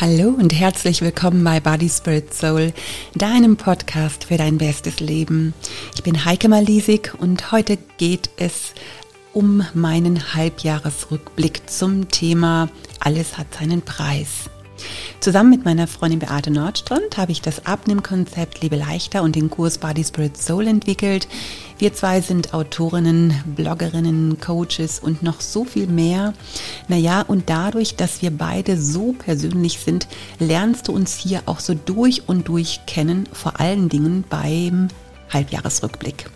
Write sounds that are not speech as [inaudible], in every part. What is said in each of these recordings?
Hallo und herzlich willkommen bei Body Spirit Soul, deinem Podcast für dein bestes Leben. Ich bin Heike Malisig und heute geht es um meinen Halbjahresrückblick zum Thema Alles hat seinen Preis. Zusammen mit meiner Freundin Beate Nordstrand habe ich das Abnehmkonzept Liebe leichter und den Kurs Body Spirit Soul entwickelt. Wir zwei sind Autorinnen, Bloggerinnen, Coaches und noch so viel mehr. Naja, und dadurch, dass wir beide so persönlich sind, lernst du uns hier auch so durch und durch kennen, vor allen Dingen beim Halbjahresrückblick.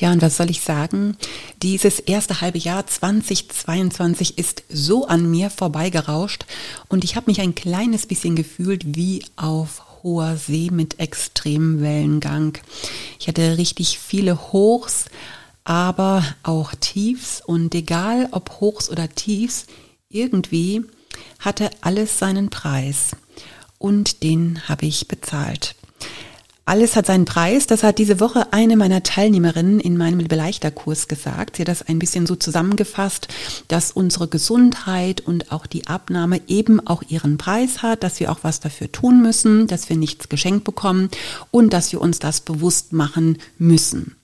Tja, und was soll ich sagen? Dieses erste halbe Jahr 2022 ist so an mir vorbeigerauscht und ich habe mich ein kleines bisschen gefühlt wie auf hoher See mit extremem Wellengang. Ich hatte richtig viele Hochs, aber auch Tiefs und egal ob Hochs oder Tiefs, irgendwie hatte alles seinen Preis und den habe ich bezahlt. Alles hat seinen Preis. Das hat diese Woche eine meiner Teilnehmerinnen in meinem Beleichterkurs gesagt. Sie hat das ein bisschen so zusammengefasst, dass unsere Gesundheit und auch die Abnahme eben auch ihren Preis hat, dass wir auch was dafür tun müssen, dass wir nichts geschenkt bekommen und dass wir uns das bewusst machen müssen.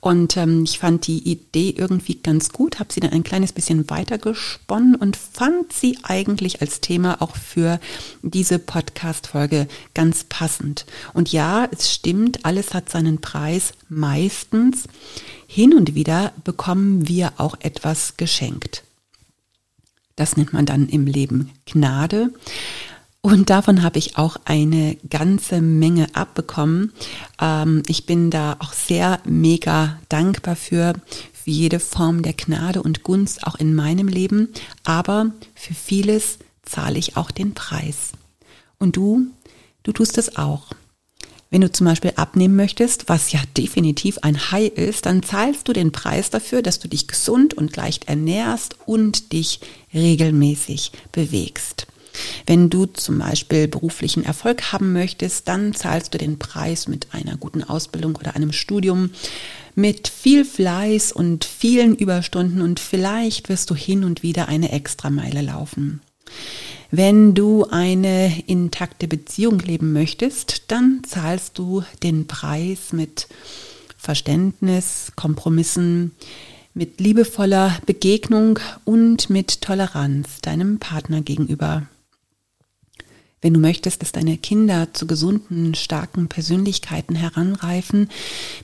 Und ähm, ich fand die Idee irgendwie ganz gut, habe sie dann ein kleines bisschen weiter gesponnen und fand sie eigentlich als Thema auch für diese Podcast-Folge ganz passend. Und ja, es stimmt, alles hat seinen Preis meistens. Hin und wieder bekommen wir auch etwas geschenkt. Das nennt man dann im Leben Gnade. Und davon habe ich auch eine ganze Menge abbekommen. Ähm, ich bin da auch sehr mega dankbar für, für jede Form der Gnade und Gunst auch in meinem Leben. Aber für vieles zahle ich auch den Preis. Und du, du tust es auch. Wenn du zum Beispiel abnehmen möchtest, was ja definitiv ein High ist, dann zahlst du den Preis dafür, dass du dich gesund und leicht ernährst und dich regelmäßig bewegst. Wenn du zum Beispiel beruflichen Erfolg haben möchtest, dann zahlst du den Preis mit einer guten Ausbildung oder einem Studium, mit viel Fleiß und vielen Überstunden und vielleicht wirst du hin und wieder eine Extrameile laufen. Wenn du eine intakte Beziehung leben möchtest, dann zahlst du den Preis mit Verständnis, Kompromissen, mit liebevoller Begegnung und mit Toleranz deinem Partner gegenüber. Wenn du möchtest, dass deine Kinder zu gesunden, starken Persönlichkeiten heranreifen,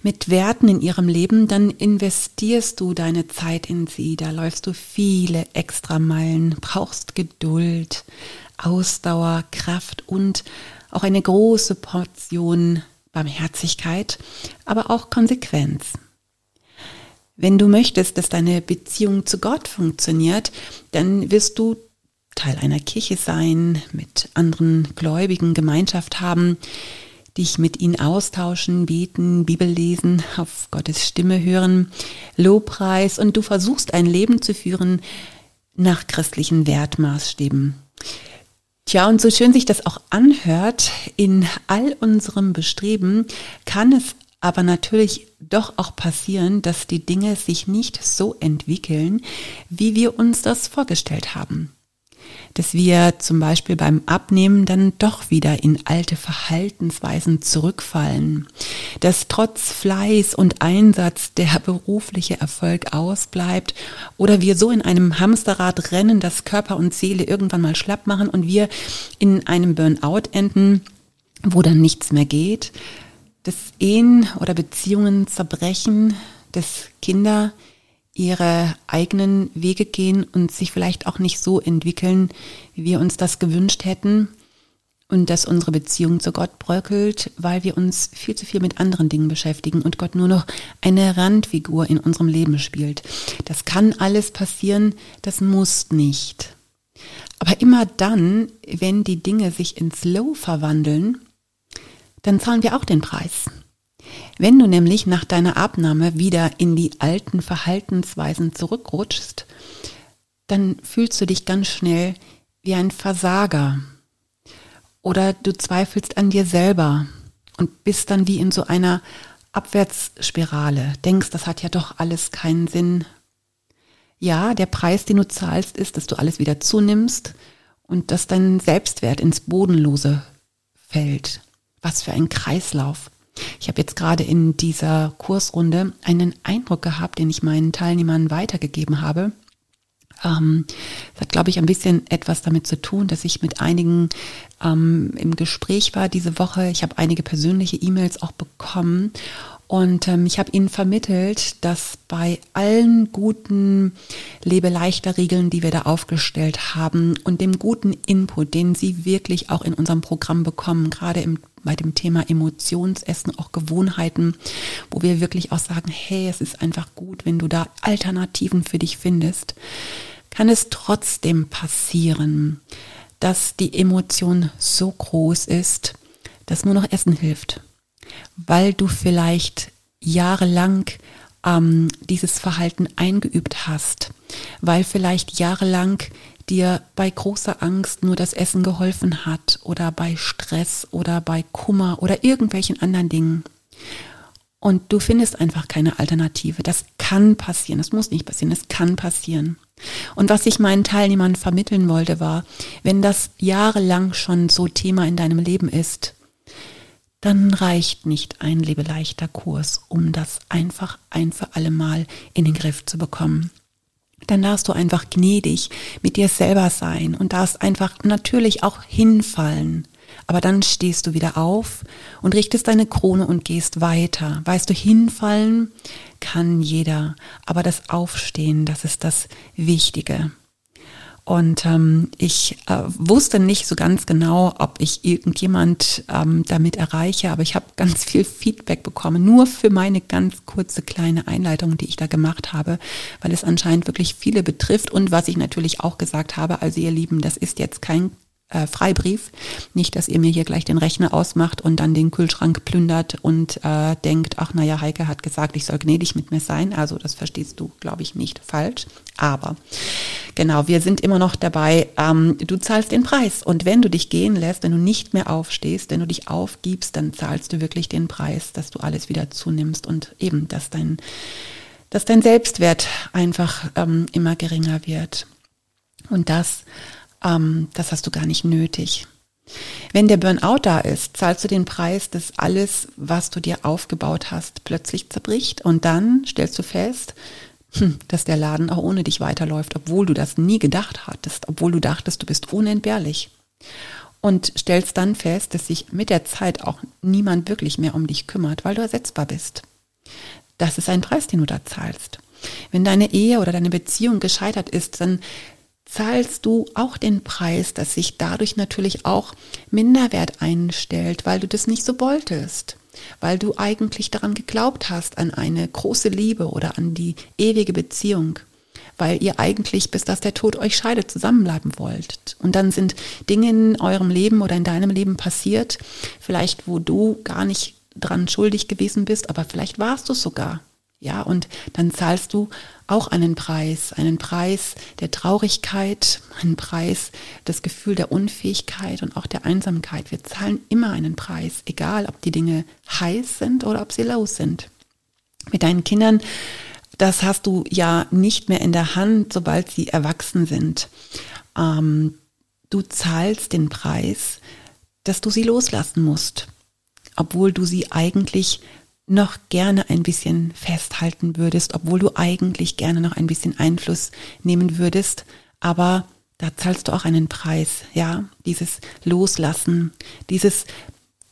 mit Werten in ihrem Leben, dann investierst du deine Zeit in sie. Da läufst du viele Extrameilen, brauchst Geduld, Ausdauer, Kraft und auch eine große Portion Barmherzigkeit, aber auch Konsequenz. Wenn du möchtest, dass deine Beziehung zu Gott funktioniert, dann wirst du Teil einer Kirche sein, mit anderen Gläubigen Gemeinschaft haben, dich mit ihnen austauschen, beten, Bibel lesen, auf Gottes Stimme hören, Lobpreis und du versuchst ein Leben zu führen nach christlichen Wertmaßstäben. Tja, und so schön sich das auch anhört, in all unserem Bestreben kann es aber natürlich doch auch passieren, dass die Dinge sich nicht so entwickeln, wie wir uns das vorgestellt haben dass wir zum Beispiel beim Abnehmen dann doch wieder in alte Verhaltensweisen zurückfallen, dass trotz Fleiß und Einsatz der berufliche Erfolg ausbleibt oder wir so in einem Hamsterrad rennen, dass Körper und Seele irgendwann mal schlapp machen und wir in einem Burnout enden, wo dann nichts mehr geht, dass Ehen oder Beziehungen zerbrechen, dass Kinder ihre eigenen Wege gehen und sich vielleicht auch nicht so entwickeln, wie wir uns das gewünscht hätten und dass unsere Beziehung zu Gott bröckelt, weil wir uns viel zu viel mit anderen Dingen beschäftigen und Gott nur noch eine Randfigur in unserem Leben spielt. Das kann alles passieren, das muss nicht. Aber immer dann, wenn die Dinge sich ins Low verwandeln, dann zahlen wir auch den Preis. Wenn du nämlich nach deiner Abnahme wieder in die alten Verhaltensweisen zurückrutschst, dann fühlst du dich ganz schnell wie ein Versager oder du zweifelst an dir selber und bist dann wie in so einer Abwärtsspirale. Denkst, das hat ja doch alles keinen Sinn. Ja, der Preis, den du zahlst, ist, dass du alles wieder zunimmst und dass dein Selbstwert ins Bodenlose fällt. Was für ein Kreislauf. Ich habe jetzt gerade in dieser Kursrunde einen Eindruck gehabt, den ich meinen Teilnehmern weitergegeben habe. Ähm, das hat, glaube ich, ein bisschen etwas damit zu tun, dass ich mit einigen ähm, im Gespräch war diese Woche. Ich habe einige persönliche E-Mails auch bekommen und ähm, ich habe ihnen vermittelt, dass bei allen guten Lebe-Leichter-Regeln, die wir da aufgestellt haben und dem guten Input, den sie wirklich auch in unserem Programm bekommen, gerade im, bei dem Thema Emotionsessen, auch Gewohnheiten, wo wir wirklich auch sagen, hey, es ist einfach gut, wenn du da Alternativen für dich findest, kann es trotzdem passieren, dass die Emotion so groß ist, dass nur noch Essen hilft weil du vielleicht jahrelang ähm, dieses Verhalten eingeübt hast, weil vielleicht jahrelang dir bei großer Angst nur das Essen geholfen hat oder bei Stress oder bei Kummer oder irgendwelchen anderen Dingen. Und du findest einfach keine Alternative. Das kann passieren. Das muss nicht passieren. Das kann passieren. Und was ich meinen Teilnehmern vermitteln wollte, war, wenn das jahrelang schon so Thema in deinem Leben ist, dann reicht nicht ein lebeleichter Kurs, um das einfach ein für alle Mal in den Griff zu bekommen. Dann darfst du einfach gnädig mit dir selber sein und darfst einfach natürlich auch hinfallen. Aber dann stehst du wieder auf und richtest deine Krone und gehst weiter. Weißt du, hinfallen kann jeder, aber das Aufstehen, das ist das Wichtige. Und ähm, ich äh, wusste nicht so ganz genau, ob ich irgendjemand ähm, damit erreiche, aber ich habe [laughs] ganz viel Feedback bekommen, nur für meine ganz kurze kleine Einleitung, die ich da gemacht habe, weil es anscheinend wirklich viele betrifft. Und was ich natürlich auch gesagt habe, also ihr Lieben, das ist jetzt kein äh, Freibrief. Nicht, dass ihr mir hier gleich den Rechner ausmacht und dann den Kühlschrank plündert und äh, denkt, ach naja, Heike hat gesagt, ich soll gnädig mit mir sein. Also das verstehst du, glaube ich, nicht falsch. Aber genau, wir sind immer noch dabei, ähm, du zahlst den Preis. Und wenn du dich gehen lässt, wenn du nicht mehr aufstehst, wenn du dich aufgibst, dann zahlst du wirklich den Preis, dass du alles wieder zunimmst und eben, dass dein, dass dein Selbstwert einfach ähm, immer geringer wird. Und das ähm, das hast du gar nicht nötig. Wenn der Burnout da ist, zahlst du den Preis, dass alles, was du dir aufgebaut hast, plötzlich zerbricht und dann stellst du fest, hm, dass der Laden auch ohne dich weiterläuft, obwohl du das nie gedacht hattest, obwohl du dachtest, du bist unentbehrlich. Und stellst dann fest, dass sich mit der Zeit auch niemand wirklich mehr um dich kümmert, weil du ersetzbar bist. Das ist ein Preis, den du da zahlst. Wenn deine Ehe oder deine Beziehung gescheitert ist, dann zahlst du auch den Preis, dass sich dadurch natürlich auch Minderwert einstellt, weil du das nicht so wolltest, weil du eigentlich daran geglaubt hast, an eine große Liebe oder an die ewige Beziehung, weil ihr eigentlich, bis dass der Tod euch scheidet, zusammenbleiben wollt. Und dann sind Dinge in eurem Leben oder in deinem Leben passiert, vielleicht wo du gar nicht dran schuldig gewesen bist, aber vielleicht warst du sogar. Ja, und dann zahlst du auch einen Preis, einen Preis der Traurigkeit, einen Preis des Gefühl der Unfähigkeit und auch der Einsamkeit. Wir zahlen immer einen Preis, egal ob die Dinge heiß sind oder ob sie los sind. Mit deinen Kindern, das hast du ja nicht mehr in der Hand, sobald sie erwachsen sind. Ähm, du zahlst den Preis, dass du sie loslassen musst, obwohl du sie eigentlich noch gerne ein bisschen festhalten würdest, obwohl du eigentlich gerne noch ein bisschen Einfluss nehmen würdest, aber da zahlst du auch einen Preis, ja, dieses Loslassen, dieses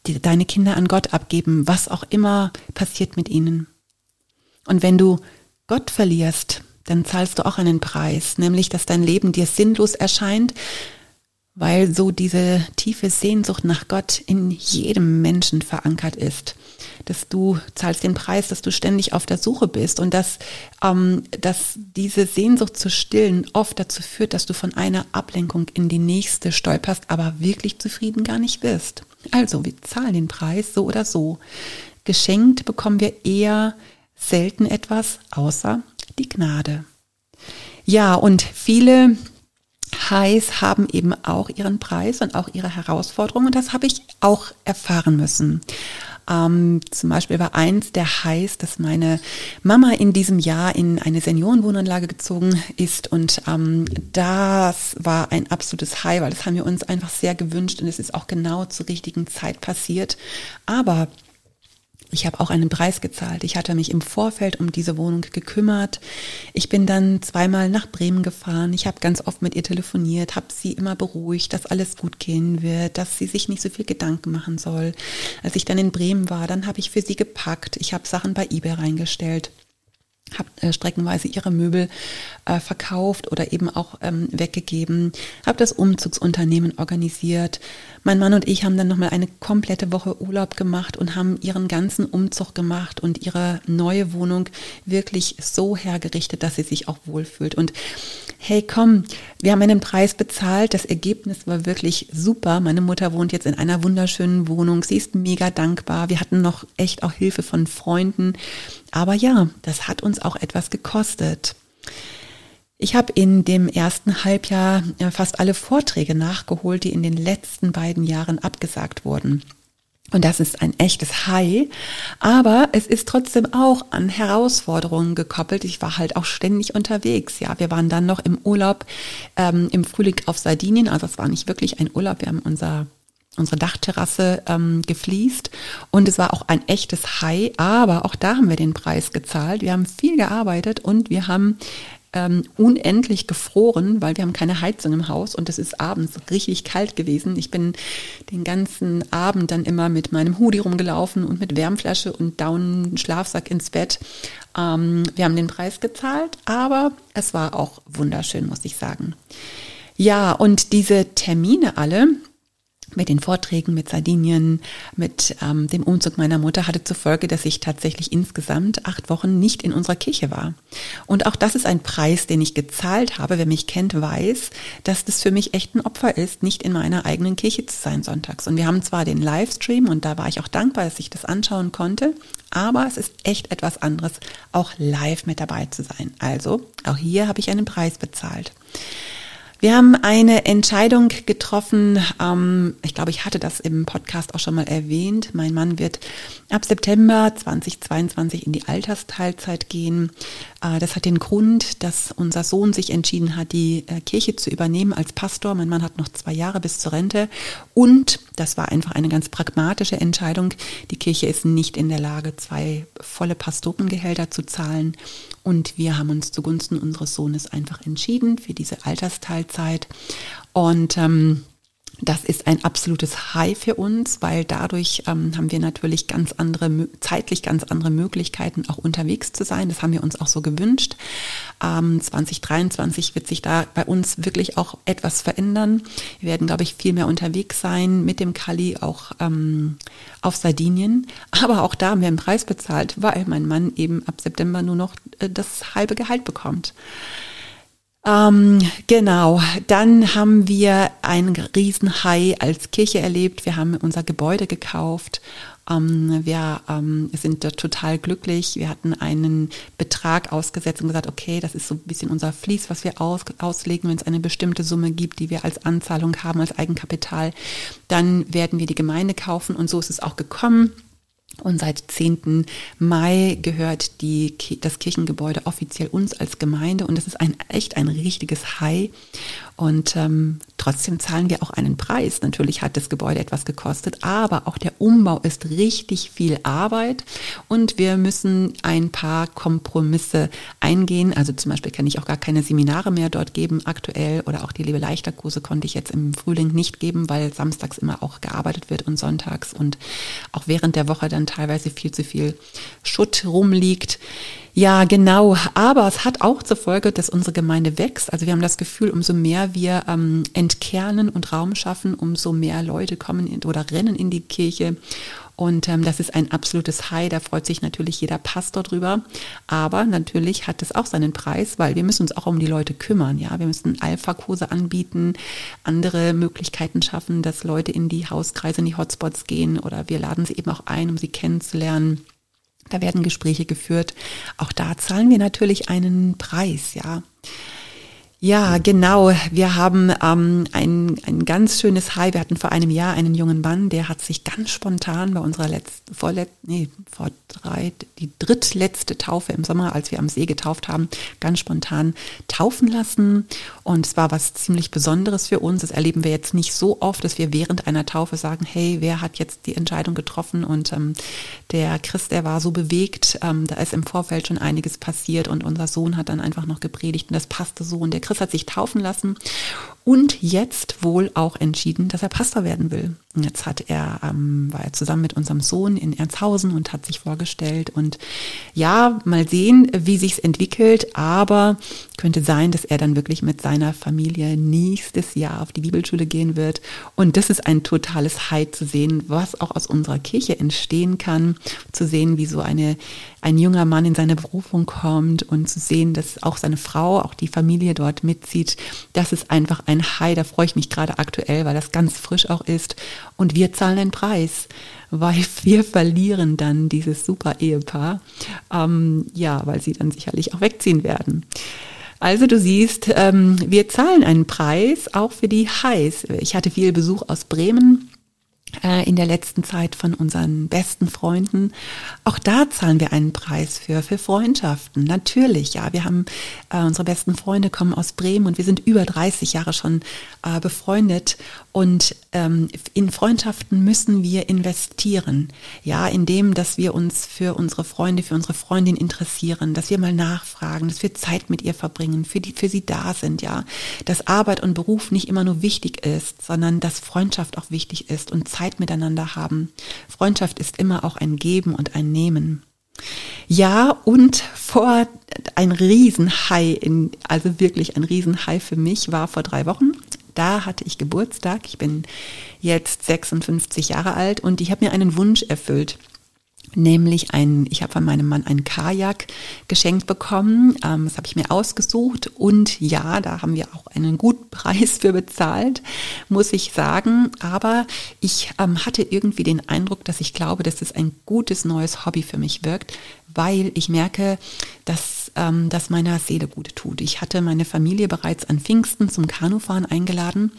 die, deine Kinder an Gott abgeben, was auch immer passiert mit ihnen. Und wenn du Gott verlierst, dann zahlst du auch einen Preis, nämlich dass dein Leben dir sinnlos erscheint, weil so diese tiefe Sehnsucht nach Gott in jedem Menschen verankert ist. Dass du zahlst den Preis, dass du ständig auf der Suche bist und dass, ähm, dass diese Sehnsucht zu stillen oft dazu führt, dass du von einer Ablenkung in die nächste stolperst, aber wirklich zufrieden gar nicht bist. Also, wir zahlen den Preis so oder so. Geschenkt bekommen wir eher selten etwas, außer die Gnade. Ja, und viele heiß haben eben auch ihren Preis und auch ihre Herausforderungen. Und das habe ich auch erfahren müssen. Ähm, zum Beispiel war eins der heißt, dass meine Mama in diesem Jahr in eine Seniorenwohnanlage gezogen ist und ähm, das war ein absolutes High, weil das haben wir uns einfach sehr gewünscht und es ist auch genau zur richtigen Zeit passiert. Aber ich habe auch einen Preis gezahlt. Ich hatte mich im Vorfeld um diese Wohnung gekümmert. Ich bin dann zweimal nach Bremen gefahren. Ich habe ganz oft mit ihr telefoniert, habe sie immer beruhigt, dass alles gut gehen wird, dass sie sich nicht so viel Gedanken machen soll. Als ich dann in Bremen war, dann habe ich für sie gepackt. Ich habe Sachen bei eBay reingestellt habe äh, streckenweise ihre Möbel äh, verkauft oder eben auch ähm, weggegeben, habe das Umzugsunternehmen organisiert. Mein Mann und ich haben dann nochmal eine komplette Woche Urlaub gemacht und haben ihren ganzen Umzug gemacht und ihre neue Wohnung wirklich so hergerichtet, dass sie sich auch wohlfühlt. Und hey, komm, wir haben einen Preis bezahlt, das Ergebnis war wirklich super. Meine Mutter wohnt jetzt in einer wunderschönen Wohnung, sie ist mega dankbar. Wir hatten noch echt auch Hilfe von Freunden. Aber ja, das hat uns auch etwas gekostet. Ich habe in dem ersten Halbjahr fast alle Vorträge nachgeholt, die in den letzten beiden Jahren abgesagt wurden. Und das ist ein echtes High. Aber es ist trotzdem auch an Herausforderungen gekoppelt. Ich war halt auch ständig unterwegs. Ja, wir waren dann noch im Urlaub ähm, im Frühling auf Sardinien. Also es war nicht wirklich ein Urlaub. Wir haben unser unsere Dachterrasse ähm, gefliest und es war auch ein echtes High, aber auch da haben wir den Preis gezahlt. Wir haben viel gearbeitet und wir haben ähm, unendlich gefroren, weil wir haben keine Heizung im Haus und es ist abends richtig kalt gewesen. Ich bin den ganzen Abend dann immer mit meinem Hoodie rumgelaufen und mit Wärmflasche und Down Schlafsack ins Bett. Ähm, wir haben den Preis gezahlt, aber es war auch wunderschön, muss ich sagen. Ja, und diese Termine alle, mit den Vorträgen, mit Sardinien, mit ähm, dem Umzug meiner Mutter hatte zur Folge, dass ich tatsächlich insgesamt acht Wochen nicht in unserer Kirche war. Und auch das ist ein Preis, den ich gezahlt habe. Wer mich kennt, weiß, dass das für mich echt ein Opfer ist, nicht in meiner eigenen Kirche zu sein sonntags. Und wir haben zwar den Livestream und da war ich auch dankbar, dass ich das anschauen konnte, aber es ist echt etwas anderes, auch live mit dabei zu sein. Also auch hier habe ich einen Preis bezahlt. Wir haben eine Entscheidung getroffen. Ähm, ich glaube, ich hatte das im Podcast auch schon mal erwähnt. Mein Mann wird ab September 2022 in die Altersteilzeit gehen. Äh, das hat den Grund, dass unser Sohn sich entschieden hat, die äh, Kirche zu übernehmen als Pastor. Mein Mann hat noch zwei Jahre bis zur Rente. Und das war einfach eine ganz pragmatische Entscheidung. Die Kirche ist nicht in der Lage, zwei volle Pastorengehälter zu zahlen. Und wir haben uns zugunsten unseres Sohnes einfach entschieden für diese Altersteilzeit. Und ähm, das ist ein absolutes High für uns, weil dadurch ähm, haben wir natürlich ganz andere, zeitlich ganz andere Möglichkeiten, auch unterwegs zu sein. Das haben wir uns auch so gewünscht. Ähm, 2023 wird sich da bei uns wirklich auch etwas verändern. Wir werden, glaube ich, viel mehr unterwegs sein mit dem Kali, auch ähm, auf Sardinien. Aber auch da haben wir einen Preis bezahlt, weil mein Mann eben ab September nur noch äh, das halbe Gehalt bekommt. Ähm, genau, dann haben wir einen Riesenhai als Kirche erlebt. Wir haben unser Gebäude gekauft. Ähm, wir ähm, sind total glücklich. Wir hatten einen Betrag ausgesetzt und gesagt, okay, das ist so ein bisschen unser Fließ, was wir aus, auslegen, wenn es eine bestimmte Summe gibt, die wir als Anzahlung haben, als Eigenkapital. Dann werden wir die Gemeinde kaufen und so ist es auch gekommen. Und seit 10. Mai gehört die, das Kirchengebäude offiziell uns als Gemeinde und das ist ein echt ein richtiges High. Und ähm, trotzdem zahlen wir auch einen Preis. Natürlich hat das Gebäude etwas gekostet, aber auch der Umbau ist richtig viel Arbeit und wir müssen ein paar Kompromisse eingehen. Also zum Beispiel kann ich auch gar keine Seminare mehr dort geben aktuell oder auch die Liebe leichter Kurse konnte ich jetzt im Frühling nicht geben, weil samstags immer auch gearbeitet wird und sonntags und auch während der Woche dann teilweise viel zu viel Schutt rumliegt. Ja, genau. Aber es hat auch zur Folge, dass unsere Gemeinde wächst. Also wir haben das Gefühl, umso mehr wir ähm, entkernen und Raum schaffen, umso mehr Leute kommen in, oder rennen in die Kirche. Und ähm, das ist ein absolutes High. Da freut sich natürlich jeder Pastor drüber. Aber natürlich hat es auch seinen Preis, weil wir müssen uns auch um die Leute kümmern. Ja, wir müssen Alpha-Kurse anbieten, andere Möglichkeiten schaffen, dass Leute in die Hauskreise, in die Hotspots gehen oder wir laden sie eben auch ein, um sie kennenzulernen. Da werden Gespräche geführt. Auch da zahlen wir natürlich einen Preis, ja. Ja, genau. Wir haben ähm, ein, ein ganz schönes High. Wir hatten vor einem Jahr einen jungen Mann, der hat sich ganz spontan bei unserer letzten, vorlet, nee, vor drei, die drittletzte Taufe im Sommer, als wir am See getauft haben, ganz spontan taufen lassen. Und es war was ziemlich Besonderes für uns. Das erleben wir jetzt nicht so oft, dass wir während einer Taufe sagen, hey, wer hat jetzt die Entscheidung getroffen? Und ähm, der Christ, der war so bewegt, ähm, da ist im Vorfeld schon einiges passiert und unser Sohn hat dann einfach noch gepredigt und das passte so. Und der Chris hat sich taufen lassen und jetzt wohl auch entschieden, dass er Pastor werden will. Und jetzt hat er, ähm, war er zusammen mit unserem Sohn in Ernshausen und hat sich vorgestellt. Und ja, mal sehen, wie sich's entwickelt, aber könnte sein, dass er dann wirklich mit seiner Familie nächstes Jahr auf die Bibelschule gehen wird. Und das ist ein totales High zu sehen, was auch aus unserer Kirche entstehen kann, zu sehen, wie so eine, ein junger Mann in seine Berufung kommt und zu sehen, dass auch seine Frau, auch die Familie dort mitzieht. Das ist einfach ein High, da freue ich mich gerade aktuell, weil das ganz frisch auch ist. Und wir zahlen einen Preis weil [laughs] wir verlieren dann dieses super Ehepaar, ähm, ja, weil sie dann sicherlich auch wegziehen werden. Also du siehst, ähm, wir zahlen einen Preis auch für die Highs. Ich hatte viel Besuch aus Bremen in der letzten Zeit von unseren besten Freunden. Auch da zahlen wir einen Preis für, für Freundschaften. Natürlich, ja. Wir haben, äh, unsere besten Freunde kommen aus Bremen und wir sind über 30 Jahre schon äh, befreundet. Und ähm, in Freundschaften müssen wir investieren. Ja, indem, dass wir uns für unsere Freunde, für unsere Freundin interessieren, dass wir mal nachfragen, dass wir Zeit mit ihr verbringen, für die, für sie da sind, ja. Dass Arbeit und Beruf nicht immer nur wichtig ist, sondern dass Freundschaft auch wichtig ist und Zeit miteinander haben. Freundschaft ist immer auch ein Geben und ein Nehmen. Ja, und vor ein Riesenhai, in, also wirklich ein Riesenhai für mich war vor drei Wochen. Da hatte ich Geburtstag. Ich bin jetzt 56 Jahre alt und ich habe mir einen Wunsch erfüllt nämlich ein, ich habe von meinem Mann einen Kajak geschenkt bekommen. Ähm, das habe ich mir ausgesucht und ja, da haben wir auch einen guten [laughs] Preis für bezahlt, muss ich sagen. Aber ich ähm, hatte irgendwie den Eindruck, dass ich glaube, dass es ein gutes neues Hobby für mich wirkt, weil ich merke, dass ähm, das meiner Seele gut tut. Ich hatte meine Familie bereits an Pfingsten zum Kanufahren eingeladen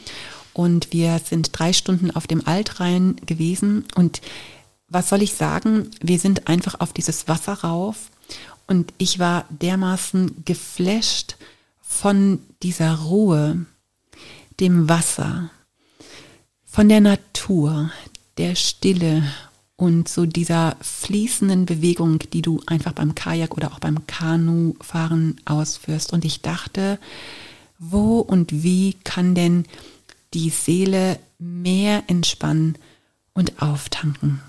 und wir sind drei Stunden auf dem Altrhein gewesen und was soll ich sagen? Wir sind einfach auf dieses Wasser rauf und ich war dermaßen geflasht von dieser Ruhe, dem Wasser, von der Natur, der Stille und so dieser fließenden Bewegung, die du einfach beim Kajak oder auch beim Kanufahren ausführst. Und ich dachte, wo und wie kann denn die Seele mehr entspannen und auftanken?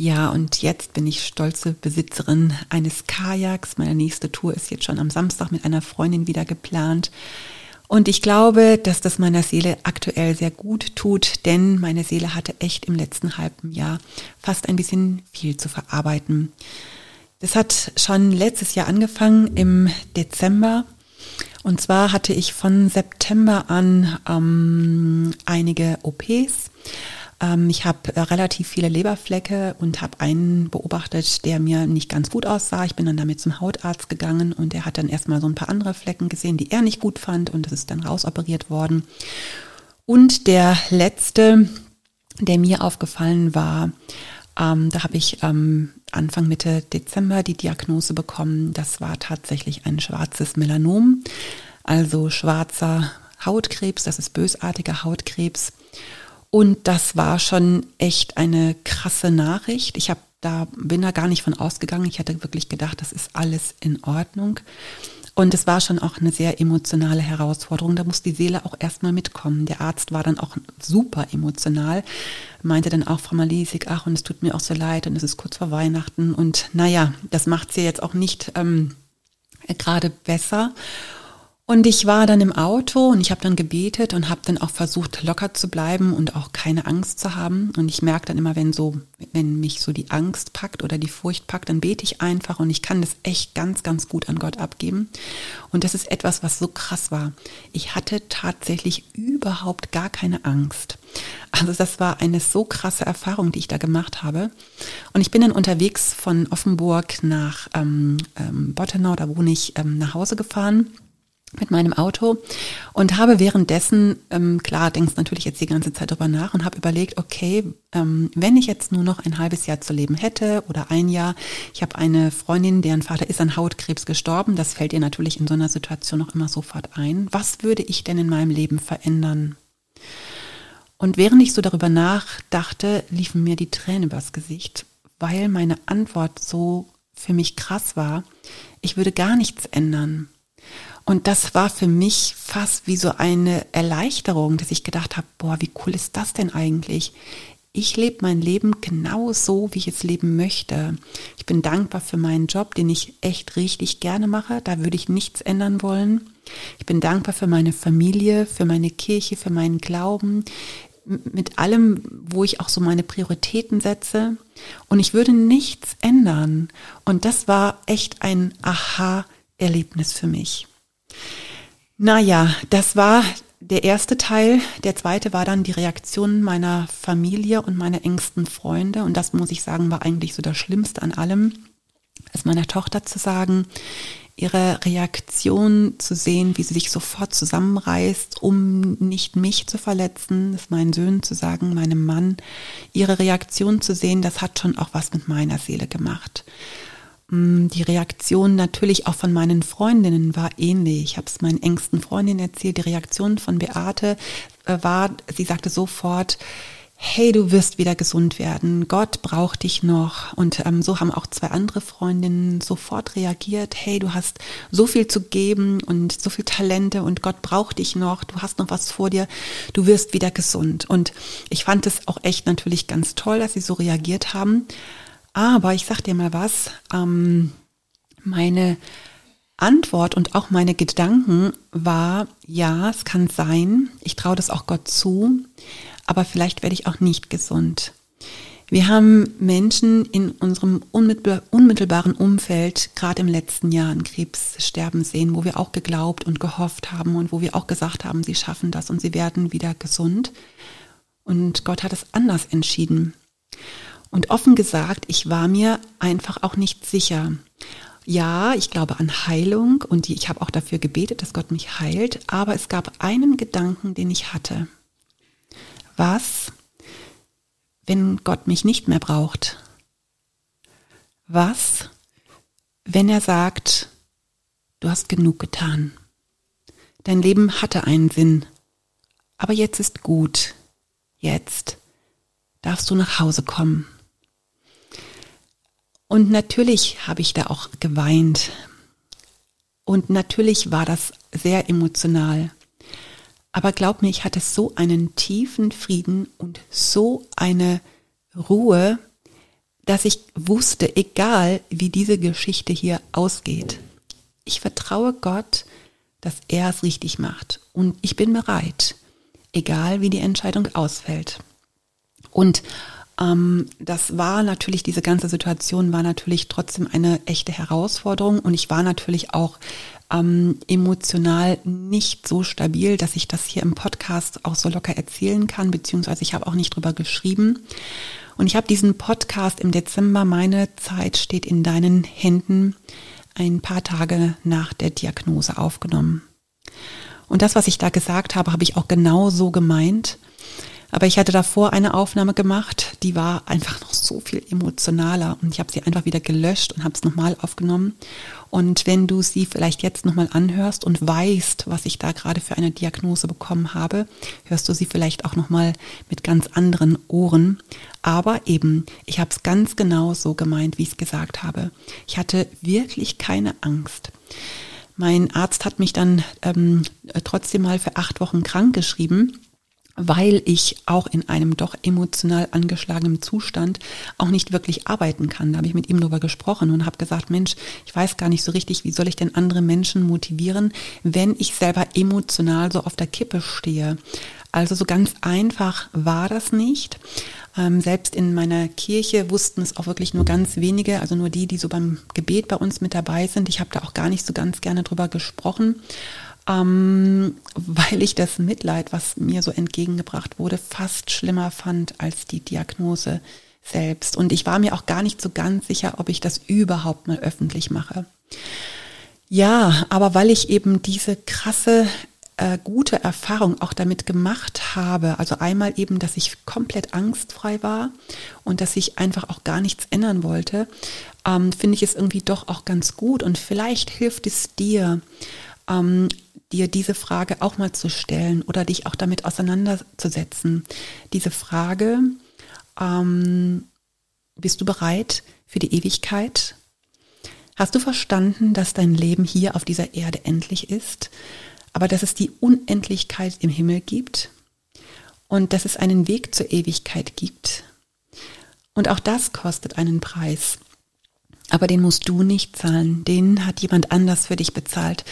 Ja, und jetzt bin ich stolze Besitzerin eines Kajaks. Meine nächste Tour ist jetzt schon am Samstag mit einer Freundin wieder geplant. Und ich glaube, dass das meiner Seele aktuell sehr gut tut, denn meine Seele hatte echt im letzten halben Jahr fast ein bisschen viel zu verarbeiten. Das hat schon letztes Jahr angefangen im Dezember. Und zwar hatte ich von September an ähm, einige OPs ähm, ich habe äh, relativ viele Leberflecke und habe einen beobachtet, der mir nicht ganz gut aussah. Ich bin dann damit zum Hautarzt gegangen und er hat dann erstmal so ein paar andere Flecken gesehen, die er nicht gut fand und das ist dann rausoperiert worden. Und der letzte, der mir aufgefallen war, ähm, da habe ich ähm, Anfang Mitte Dezember die Diagnose bekommen. Das war tatsächlich ein schwarzes Melanom, also schwarzer Hautkrebs. Das ist bösartiger Hautkrebs. Und das war schon echt eine krasse Nachricht. Ich habe da bin da gar nicht von ausgegangen. Ich hatte wirklich gedacht, das ist alles in Ordnung. Und es war schon auch eine sehr emotionale Herausforderung. Da muss die Seele auch erstmal mitkommen. Der Arzt war dann auch super emotional, meinte dann auch Frau Malisik, ach, und es tut mir auch so leid und es ist kurz vor Weihnachten. Und naja, das macht sie jetzt auch nicht ähm, gerade besser. Und ich war dann im Auto und ich habe dann gebetet und habe dann auch versucht, locker zu bleiben und auch keine Angst zu haben. Und ich merke dann immer, wenn so, wenn mich so die Angst packt oder die Furcht packt, dann bete ich einfach und ich kann das echt ganz, ganz gut an Gott abgeben. Und das ist etwas, was so krass war. Ich hatte tatsächlich überhaupt gar keine Angst. Also das war eine so krasse Erfahrung, die ich da gemacht habe. Und ich bin dann unterwegs von Offenburg nach ähm, ähm, Bottenau, da wohne ich, ähm, nach Hause gefahren mit meinem Auto und habe währenddessen, ähm, klar, denkst natürlich jetzt die ganze Zeit drüber nach und habe überlegt, okay, ähm, wenn ich jetzt nur noch ein halbes Jahr zu leben hätte oder ein Jahr, ich habe eine Freundin, deren Vater ist an Hautkrebs gestorben, das fällt ihr natürlich in so einer Situation auch immer sofort ein. Was würde ich denn in meinem Leben verändern? Und während ich so darüber nachdachte, liefen mir die Tränen übers Gesicht, weil meine Antwort so für mich krass war, ich würde gar nichts ändern. Und das war für mich fast wie so eine Erleichterung, dass ich gedacht habe, boah, wie cool ist das denn eigentlich? Ich lebe mein Leben genau so, wie ich es leben möchte. Ich bin dankbar für meinen Job, den ich echt richtig gerne mache. Da würde ich nichts ändern wollen. Ich bin dankbar für meine Familie, für meine Kirche, für meinen Glauben, mit allem, wo ich auch so meine Prioritäten setze. Und ich würde nichts ändern. Und das war echt ein Aha-Erlebnis für mich. Naja, das war der erste Teil. Der zweite war dann die Reaktion meiner Familie und meiner engsten Freunde. Und das muss ich sagen, war eigentlich so das Schlimmste an allem, es meiner Tochter zu sagen, ihre Reaktion zu sehen, wie sie sich sofort zusammenreißt, um nicht mich zu verletzen, das meinen Söhnen zu sagen, meinem Mann, ihre Reaktion zu sehen, das hat schon auch was mit meiner Seele gemacht. Mm, die Reaktion natürlich auch von meinen Freundinnen war ähnlich. Ich habe es meinen engsten Freundinnen erzählt. Die Reaktion von Beate äh, war, sie sagte sofort, hey, du wirst wieder gesund werden, Gott braucht dich noch. Und ähm, so haben auch zwei andere Freundinnen sofort reagiert, hey, du hast so viel zu geben und so viel Talente und Gott braucht dich noch, du hast noch was vor dir, du wirst wieder gesund. Und ich fand es auch echt natürlich ganz toll, dass sie so reagiert haben. Aber ich sag dir mal was, ähm, meine Antwort und auch meine Gedanken war, ja, es kann sein, ich traue das auch Gott zu, aber vielleicht werde ich auch nicht gesund. Wir haben Menschen in unserem unmittelbaren Umfeld gerade im letzten Jahr an Krebs sterben sehen, wo wir auch geglaubt und gehofft haben und wo wir auch gesagt haben, sie schaffen das und sie werden wieder gesund. Und Gott hat es anders entschieden. Und offen gesagt, ich war mir einfach auch nicht sicher. Ja, ich glaube an Heilung und ich habe auch dafür gebetet, dass Gott mich heilt, aber es gab einen Gedanken, den ich hatte. Was, wenn Gott mich nicht mehr braucht? Was, wenn er sagt, du hast genug getan? Dein Leben hatte einen Sinn, aber jetzt ist gut. Jetzt darfst du nach Hause kommen. Und natürlich habe ich da auch geweint. Und natürlich war das sehr emotional. Aber glaub mir, ich hatte so einen tiefen Frieden und so eine Ruhe, dass ich wusste, egal wie diese Geschichte hier ausgeht, ich vertraue Gott, dass er es richtig macht. Und ich bin bereit, egal wie die Entscheidung ausfällt. Und das war natürlich, diese ganze Situation war natürlich trotzdem eine echte Herausforderung und ich war natürlich auch ähm, emotional nicht so stabil, dass ich das hier im Podcast auch so locker erzählen kann, beziehungsweise ich habe auch nicht drüber geschrieben. Und ich habe diesen Podcast im Dezember, meine Zeit steht in deinen Händen, ein paar Tage nach der Diagnose aufgenommen. Und das, was ich da gesagt habe, habe ich auch genau so gemeint. Aber ich hatte davor eine Aufnahme gemacht, die war einfach noch so viel emotionaler und ich habe sie einfach wieder gelöscht und habe es nochmal aufgenommen. Und wenn du sie vielleicht jetzt nochmal anhörst und weißt, was ich da gerade für eine Diagnose bekommen habe, hörst du sie vielleicht auch nochmal mit ganz anderen Ohren. Aber eben, ich habe es ganz genau so gemeint, wie ich es gesagt habe. Ich hatte wirklich keine Angst. Mein Arzt hat mich dann ähm, trotzdem mal für acht Wochen krank geschrieben weil ich auch in einem doch emotional angeschlagenen Zustand auch nicht wirklich arbeiten kann. Da habe ich mit ihm darüber gesprochen und habe gesagt, Mensch, ich weiß gar nicht so richtig, wie soll ich denn andere Menschen motivieren, wenn ich selber emotional so auf der Kippe stehe. Also so ganz einfach war das nicht. Ähm, selbst in meiner Kirche wussten es auch wirklich nur ganz wenige, also nur die, die so beim Gebet bei uns mit dabei sind. Ich habe da auch gar nicht so ganz gerne drüber gesprochen ähm, weil ich das Mitleid, was mir so entgegengebracht wurde, fast schlimmer fand als die Diagnose selbst. Und ich war mir auch gar nicht so ganz sicher, ob ich das überhaupt mal öffentlich mache. Ja, aber weil ich eben diese krasse äh, gute Erfahrung auch damit gemacht habe. Also einmal eben, dass ich komplett angstfrei war und dass ich einfach auch gar nichts ändern wollte, ähm, finde ich es irgendwie doch auch ganz gut. Und vielleicht hilft es dir, ähm, dir diese Frage auch mal zu stellen oder dich auch damit auseinanderzusetzen. Diese Frage, ähm, bist du bereit für die Ewigkeit? Hast du verstanden, dass dein Leben hier auf dieser Erde endlich ist, aber dass es die Unendlichkeit im Himmel gibt und dass es einen Weg zur Ewigkeit gibt? Und auch das kostet einen Preis. Aber den musst du nicht zahlen, den hat jemand anders für dich bezahlt.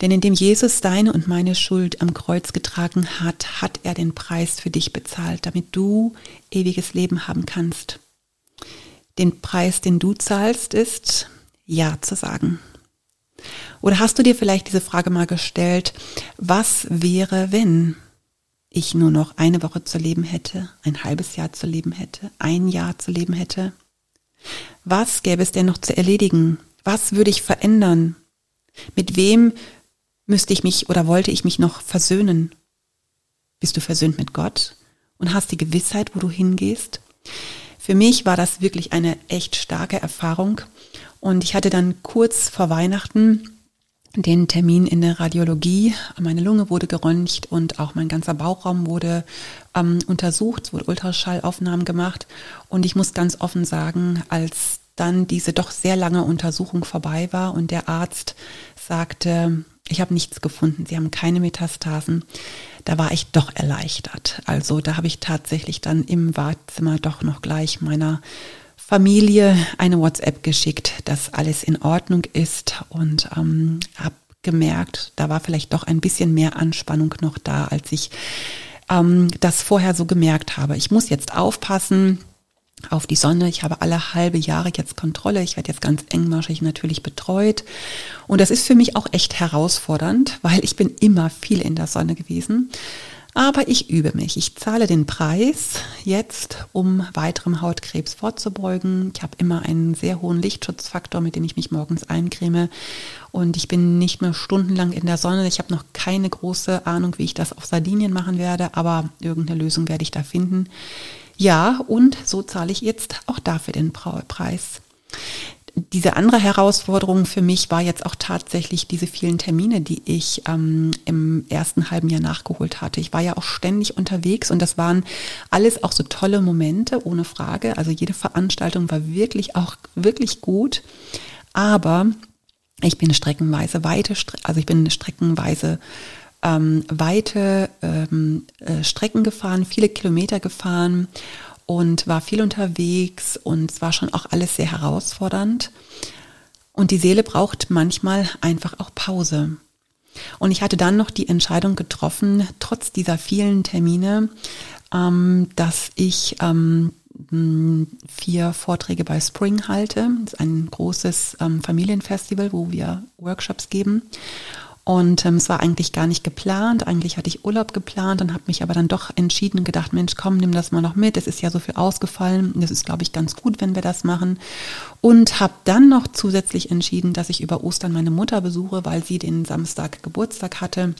Denn indem Jesus deine und meine Schuld am Kreuz getragen hat, hat er den Preis für dich bezahlt, damit du ewiges Leben haben kannst. Den Preis, den du zahlst, ist Ja zu sagen. Oder hast du dir vielleicht diese Frage mal gestellt, was wäre, wenn ich nur noch eine Woche zu leben hätte, ein halbes Jahr zu leben hätte, ein Jahr zu leben hätte? Was gäbe es denn noch zu erledigen? Was würde ich verändern? Mit wem müsste ich mich oder wollte ich mich noch versöhnen? Bist du versöhnt mit Gott und hast die Gewissheit, wo du hingehst? Für mich war das wirklich eine echt starke Erfahrung und ich hatte dann kurz vor Weihnachten den Termin in der Radiologie. Meine Lunge wurde geröntgt und auch mein ganzer Bauchraum wurde ähm, untersucht. Es wurde Ultraschallaufnahmen gemacht. Und ich muss ganz offen sagen, als dann diese doch sehr lange Untersuchung vorbei war und der Arzt sagte, ich habe nichts gefunden, sie haben keine Metastasen, da war ich doch erleichtert. Also da habe ich tatsächlich dann im Wartezimmer doch noch gleich meiner Familie eine WhatsApp geschickt, dass alles in Ordnung ist und ähm, habe gemerkt, da war vielleicht doch ein bisschen mehr Anspannung noch da, als ich ähm, das vorher so gemerkt habe. Ich muss jetzt aufpassen auf die Sonne. Ich habe alle halbe Jahre jetzt Kontrolle. Ich werde jetzt ganz engmaschig natürlich betreut. Und das ist für mich auch echt herausfordernd, weil ich bin immer viel in der Sonne gewesen. Aber ich übe mich. Ich zahle den Preis jetzt, um weiterem Hautkrebs vorzubeugen. Ich habe immer einen sehr hohen Lichtschutzfaktor, mit dem ich mich morgens eincreme. Und ich bin nicht mehr stundenlang in der Sonne. Ich habe noch keine große Ahnung, wie ich das auf Sardinien machen werde, aber irgendeine Lösung werde ich da finden. Ja, und so zahle ich jetzt auch dafür den Preis diese andere Herausforderung für mich war jetzt auch tatsächlich diese vielen Termine, die ich ähm, im ersten halben Jahr nachgeholt hatte. Ich war ja auch ständig unterwegs und das waren alles auch so tolle Momente, ohne Frage. Also jede Veranstaltung war wirklich auch wirklich gut. Aber ich bin streckenweise weite, also ich bin streckenweise ähm, weite ähm, äh, Strecken gefahren, viele Kilometer gefahren und war viel unterwegs und es war schon auch alles sehr herausfordernd. Und die Seele braucht manchmal einfach auch Pause. Und ich hatte dann noch die Entscheidung getroffen, trotz dieser vielen Termine, ähm, dass ich ähm, vier Vorträge bei Spring halte. Das ist ein großes ähm, Familienfestival, wo wir Workshops geben. Und ähm, es war eigentlich gar nicht geplant. Eigentlich hatte ich Urlaub geplant und habe mich aber dann doch entschieden und gedacht, Mensch, komm, nimm das mal noch mit. Es ist ja so viel ausgefallen. Das ist, glaube ich, ganz gut, wenn wir das machen. Und habe dann noch zusätzlich entschieden, dass ich über Ostern meine Mutter besuche, weil sie den Samstag Geburtstag hatte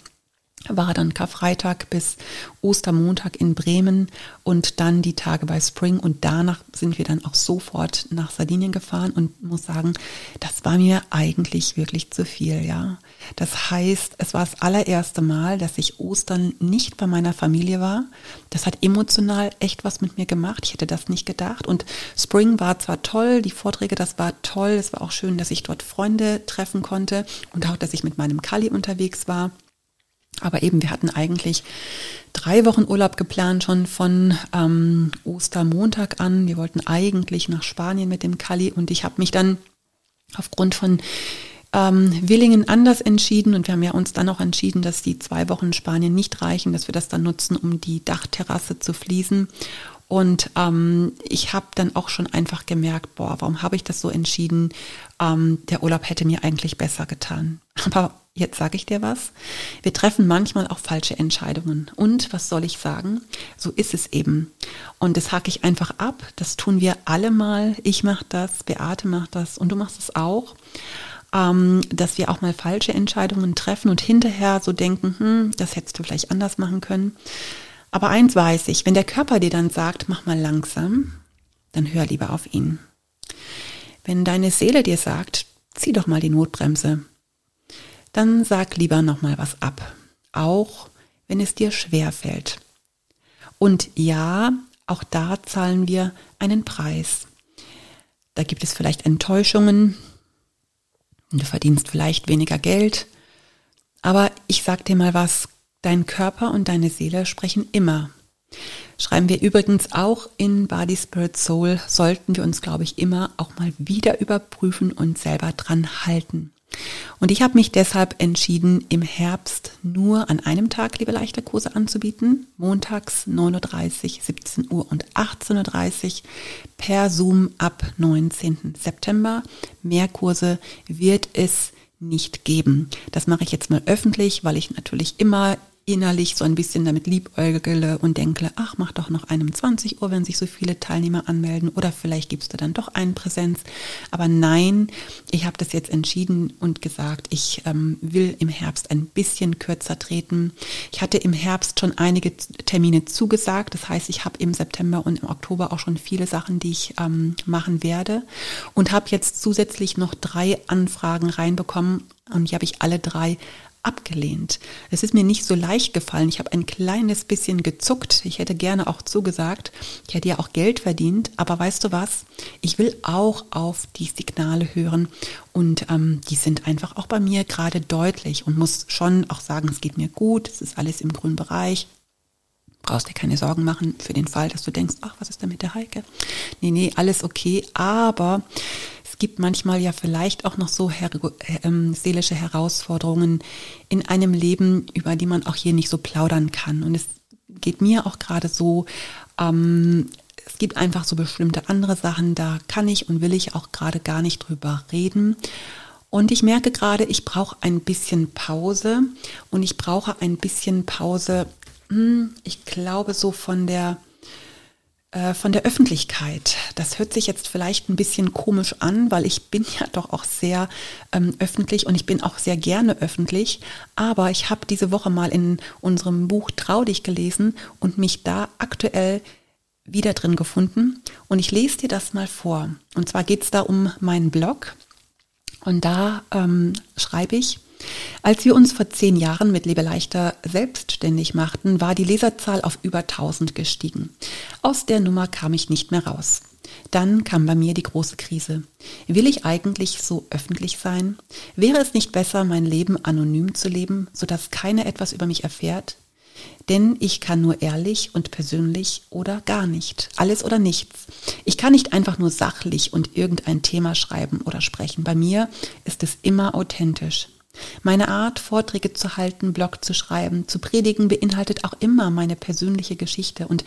war dann Karfreitag bis Ostermontag in Bremen und dann die Tage bei Spring und danach sind wir dann auch sofort nach Sardinien gefahren und muss sagen, das war mir eigentlich wirklich zu viel, ja. Das heißt, es war das allererste Mal, dass ich Ostern nicht bei meiner Familie war. Das hat emotional echt was mit mir gemacht. Ich hätte das nicht gedacht und Spring war zwar toll, die Vorträge, das war toll. Es war auch schön, dass ich dort Freunde treffen konnte und auch, dass ich mit meinem Kali unterwegs war. Aber eben, wir hatten eigentlich drei Wochen Urlaub geplant, schon von ähm, Ostermontag an. Wir wollten eigentlich nach Spanien mit dem Kali und ich habe mich dann aufgrund von ähm, Willingen anders entschieden und wir haben ja uns dann auch entschieden, dass die zwei Wochen in Spanien nicht reichen, dass wir das dann nutzen, um die Dachterrasse zu fließen. Und ähm, ich habe dann auch schon einfach gemerkt, boah, warum habe ich das so entschieden? Ähm, der Urlaub hätte mir eigentlich besser getan. Aber jetzt sage ich dir was. Wir treffen manchmal auch falsche Entscheidungen. Und was soll ich sagen? So ist es eben. Und das hake ich einfach ab. Das tun wir alle mal. Ich mache das, Beate macht das und du machst es auch. ähm, dass wir auch mal falsche Entscheidungen treffen und hinterher so denken, hm, das hättest du vielleicht anders machen können. Aber eins weiß ich, wenn der Körper dir dann sagt, mach mal langsam, dann hör lieber auf ihn. Wenn deine Seele dir sagt, zieh doch mal die Notbremse, dann sag lieber noch mal was ab, auch wenn es dir schwer fällt. Und ja, auch da zahlen wir einen Preis. Da gibt es vielleicht Enttäuschungen, du verdienst vielleicht weniger Geld, aber ich sag dir mal was, dein Körper und deine Seele sprechen immer. Schreiben wir übrigens auch in Body Spirit Soul, sollten wir uns, glaube ich, immer auch mal wieder überprüfen und selber dran halten. Und ich habe mich deshalb entschieden, im Herbst nur an einem Tag liebe leichter Kurse anzubieten. Montags 9.30 Uhr, 17 Uhr und 18.30 Uhr per Zoom ab 19. September. Mehr Kurse wird es nicht geben. Das mache ich jetzt mal öffentlich, weil ich natürlich immer innerlich so ein bisschen damit liebäugle und denke, ach, mach doch noch einem 20 Uhr, wenn sich so viele Teilnehmer anmelden oder vielleicht gibst du dann doch einen Präsenz. Aber nein, ich habe das jetzt entschieden und gesagt, ich ähm, will im Herbst ein bisschen kürzer treten. Ich hatte im Herbst schon einige Termine zugesagt. Das heißt, ich habe im September und im Oktober auch schon viele Sachen, die ich ähm, machen werde und habe jetzt zusätzlich noch drei Anfragen reinbekommen und die habe ich alle drei abgelehnt. Es ist mir nicht so leicht gefallen. Ich habe ein kleines bisschen gezuckt. Ich hätte gerne auch zugesagt. Ich hätte ja auch Geld verdient. Aber weißt du was? Ich will auch auf die Signale hören. Und ähm, die sind einfach auch bei mir gerade deutlich und muss schon auch sagen, es geht mir gut. Es ist alles im grünen Bereich. Brauchst dir keine Sorgen machen für den Fall, dass du denkst, ach, was ist denn mit der Heike? Nee, nee, alles okay. Aber gibt manchmal ja vielleicht auch noch so her äh, seelische Herausforderungen in einem Leben, über die man auch hier nicht so plaudern kann. Und es geht mir auch gerade so, ähm, es gibt einfach so bestimmte andere Sachen, da kann ich und will ich auch gerade gar nicht drüber reden. Und ich merke gerade, ich brauche ein bisschen Pause und ich brauche ein bisschen Pause, hm, ich glaube so von der von der Öffentlichkeit. Das hört sich jetzt vielleicht ein bisschen komisch an, weil ich bin ja doch auch sehr ähm, öffentlich und ich bin auch sehr gerne öffentlich. Aber ich habe diese Woche mal in unserem Buch Trau dich gelesen und mich da aktuell wieder drin gefunden. Und ich lese dir das mal vor. Und zwar geht es da um meinen Blog. Und da ähm, schreibe ich, als wir uns vor zehn Jahren mit Lebeleichter selbstständig machten, war die Leserzahl auf über 1000 gestiegen. Aus der Nummer kam ich nicht mehr raus. Dann kam bei mir die große Krise. Will ich eigentlich so öffentlich sein? Wäre es nicht besser, mein Leben anonym zu leben, sodass keiner etwas über mich erfährt? Denn ich kann nur ehrlich und persönlich oder gar nicht. Alles oder nichts. Ich kann nicht einfach nur sachlich und irgendein Thema schreiben oder sprechen. Bei mir ist es immer authentisch. Meine Art, Vorträge zu halten, Blog zu schreiben, zu predigen, beinhaltet auch immer meine persönliche Geschichte und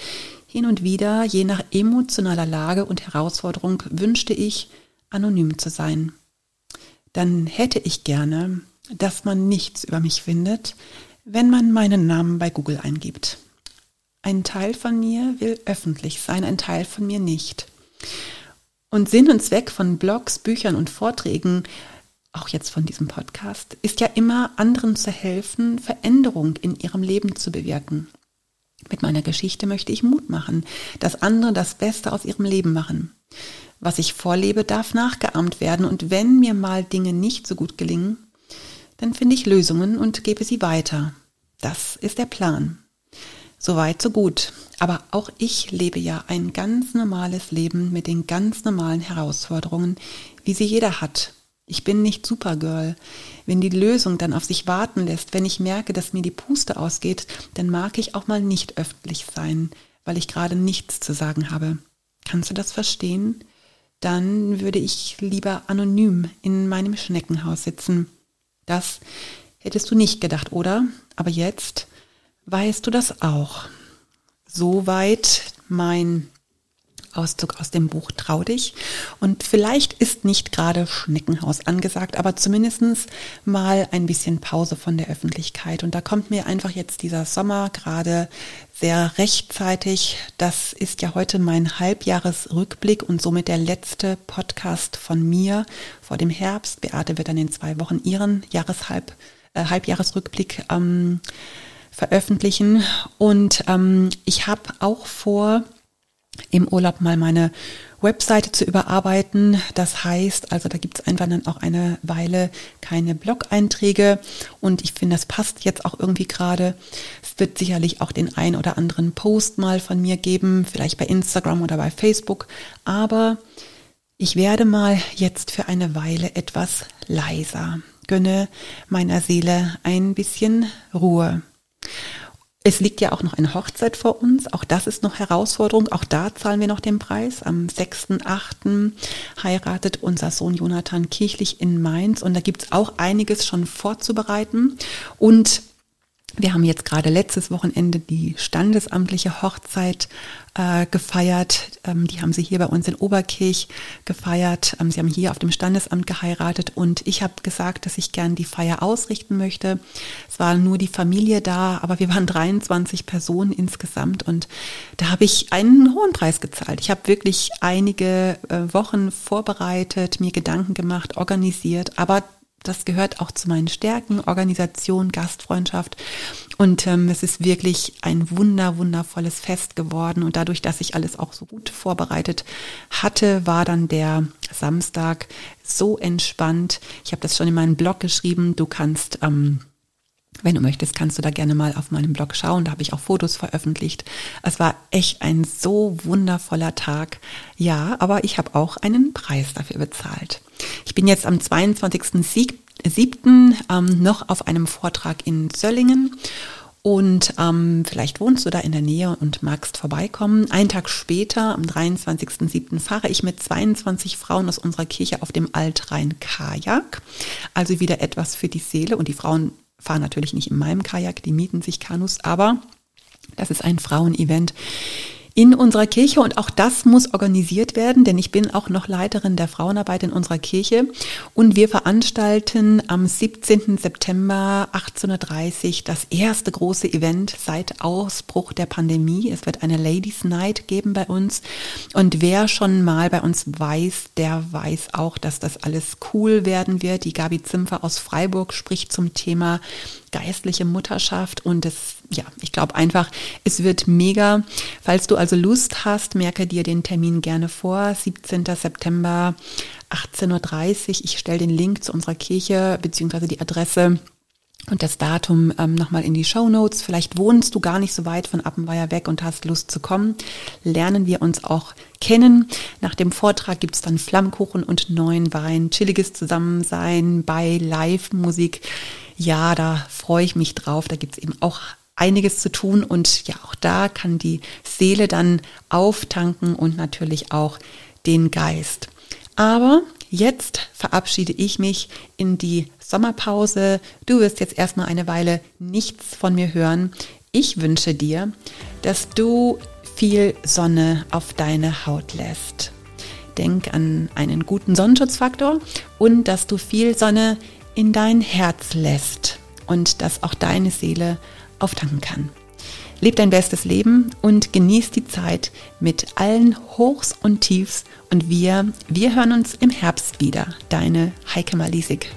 hin und wieder, je nach emotionaler Lage und Herausforderung, wünschte ich, anonym zu sein. Dann hätte ich gerne, dass man nichts über mich findet, wenn man meinen Namen bei Google eingibt. Ein Teil von mir will öffentlich sein, ein Teil von mir nicht. Und Sinn und Zweck von Blogs, Büchern und Vorträgen auch jetzt von diesem Podcast, ist ja immer anderen zu helfen, Veränderung in ihrem Leben zu bewirken. Mit meiner Geschichte möchte ich Mut machen, dass andere das Beste aus ihrem Leben machen. Was ich vorlebe, darf nachgeahmt werden und wenn mir mal Dinge nicht so gut gelingen, dann finde ich Lösungen und gebe sie weiter. Das ist der Plan. Soweit, so gut. Aber auch ich lebe ja ein ganz normales Leben mit den ganz normalen Herausforderungen, wie sie jeder hat ich bin nicht Supergirl. Wenn die Lösung dann auf sich warten lässt, wenn ich merke, dass mir die Puste ausgeht, dann mag ich auch mal nicht öffentlich sein, weil ich gerade nichts zu sagen habe. Kannst du das verstehen? Dann würde ich lieber anonym in meinem Schneckenhaus sitzen. Das hättest du nicht gedacht, oder? Aber jetzt weißt du das auch. Soweit mein Auszug aus dem Buch Trau dich. Und vielleicht ist nicht gerade Schneckenhaus angesagt, aber zumindestens mal ein bisschen Pause von der Öffentlichkeit. Und da kommt mir einfach jetzt dieser Sommer gerade sehr rechtzeitig. Das ist ja heute mein Halbjahresrückblick und somit der letzte Podcast von mir vor dem Herbst. Beate wird dann in zwei Wochen ihren Jahreshalb, äh, Halbjahresrückblick ähm, veröffentlichen. Und ähm, ich habe auch vor, im Urlaub mal meine Webseite zu überarbeiten. Das heißt, also da gibt es einfach dann auch eine Weile keine Blog-Einträge und ich finde, das passt jetzt auch irgendwie gerade. Es wird sicherlich auch den ein oder anderen Post mal von mir geben, vielleicht bei Instagram oder bei Facebook, aber ich werde mal jetzt für eine Weile etwas leiser, gönne meiner Seele ein bisschen Ruhe. Es liegt ja auch noch eine Hochzeit vor uns. Auch das ist noch Herausforderung. Auch da zahlen wir noch den Preis. Am 6.8. heiratet unser Sohn Jonathan kirchlich in Mainz. Und da gibt es auch einiges schon vorzubereiten. Und wir haben jetzt gerade letztes Wochenende die standesamtliche Hochzeit äh, gefeiert. Ähm, die haben sie hier bei uns in Oberkirch gefeiert. Ähm, sie haben hier auf dem Standesamt geheiratet und ich habe gesagt, dass ich gern die Feier ausrichten möchte. Es war nur die Familie da, aber wir waren 23 Personen insgesamt und da habe ich einen hohen Preis gezahlt. Ich habe wirklich einige äh, Wochen vorbereitet, mir Gedanken gemacht, organisiert, aber das gehört auch zu meinen Stärken, Organisation, Gastfreundschaft. Und ähm, es ist wirklich ein wunder, wundervolles Fest geworden. Und dadurch, dass ich alles auch so gut vorbereitet hatte, war dann der Samstag so entspannt. Ich habe das schon in meinem Blog geschrieben. Du kannst ähm, wenn du möchtest, kannst du da gerne mal auf meinem Blog schauen. Da habe ich auch Fotos veröffentlicht. Es war echt ein so wundervoller Tag. Ja, aber ich habe auch einen Preis dafür bezahlt. Ich bin jetzt am 22.07. Ähm, noch auf einem Vortrag in Söllingen und ähm, vielleicht wohnst du da in der Nähe und magst vorbeikommen. Einen Tag später, am 23.07., fahre ich mit 22 Frauen aus unserer Kirche auf dem Altrhein Kajak. Also wieder etwas für die Seele. Und die Frauen fahren natürlich nicht in meinem Kajak, die mieten sich Kanus, aber das ist ein Frauenevent in unserer Kirche und auch das muss organisiert werden, denn ich bin auch noch Leiterin der Frauenarbeit in unserer Kirche und wir veranstalten am 17. September 1830 das erste große Event seit Ausbruch der Pandemie. Es wird eine Ladies Night geben bei uns und wer schon mal bei uns weiß, der weiß auch, dass das alles cool werden wird. Die Gabi Zimpfer aus Freiburg spricht zum Thema geistliche Mutterschaft und es, ja, ich glaube einfach, es wird mega. Falls du also Lust hast, merke dir den Termin gerne vor. 17. September 18.30 Uhr. Ich stelle den Link zu unserer Kirche beziehungsweise die Adresse und das Datum ähm, nochmal in die Show Notes. Vielleicht wohnst du gar nicht so weit von Appenweier weg und hast Lust zu kommen. Lernen wir uns auch kennen. Nach dem Vortrag gibt's dann Flammkuchen und neuen Wein, chilliges Zusammensein bei Live-Musik ja, da freue ich mich drauf. Da gibt es eben auch einiges zu tun und ja, auch da kann die Seele dann auftanken und natürlich auch den Geist. Aber jetzt verabschiede ich mich in die Sommerpause. Du wirst jetzt erstmal eine Weile nichts von mir hören. Ich wünsche dir, dass du viel Sonne auf deine Haut lässt. Denk an einen guten Sonnenschutzfaktor und dass du viel Sonne in dein Herz lässt und dass auch deine Seele auftanken kann. Leb dein bestes Leben und genieß die Zeit mit allen Hochs und Tiefs und wir, wir hören uns im Herbst wieder. Deine Heike Malisik.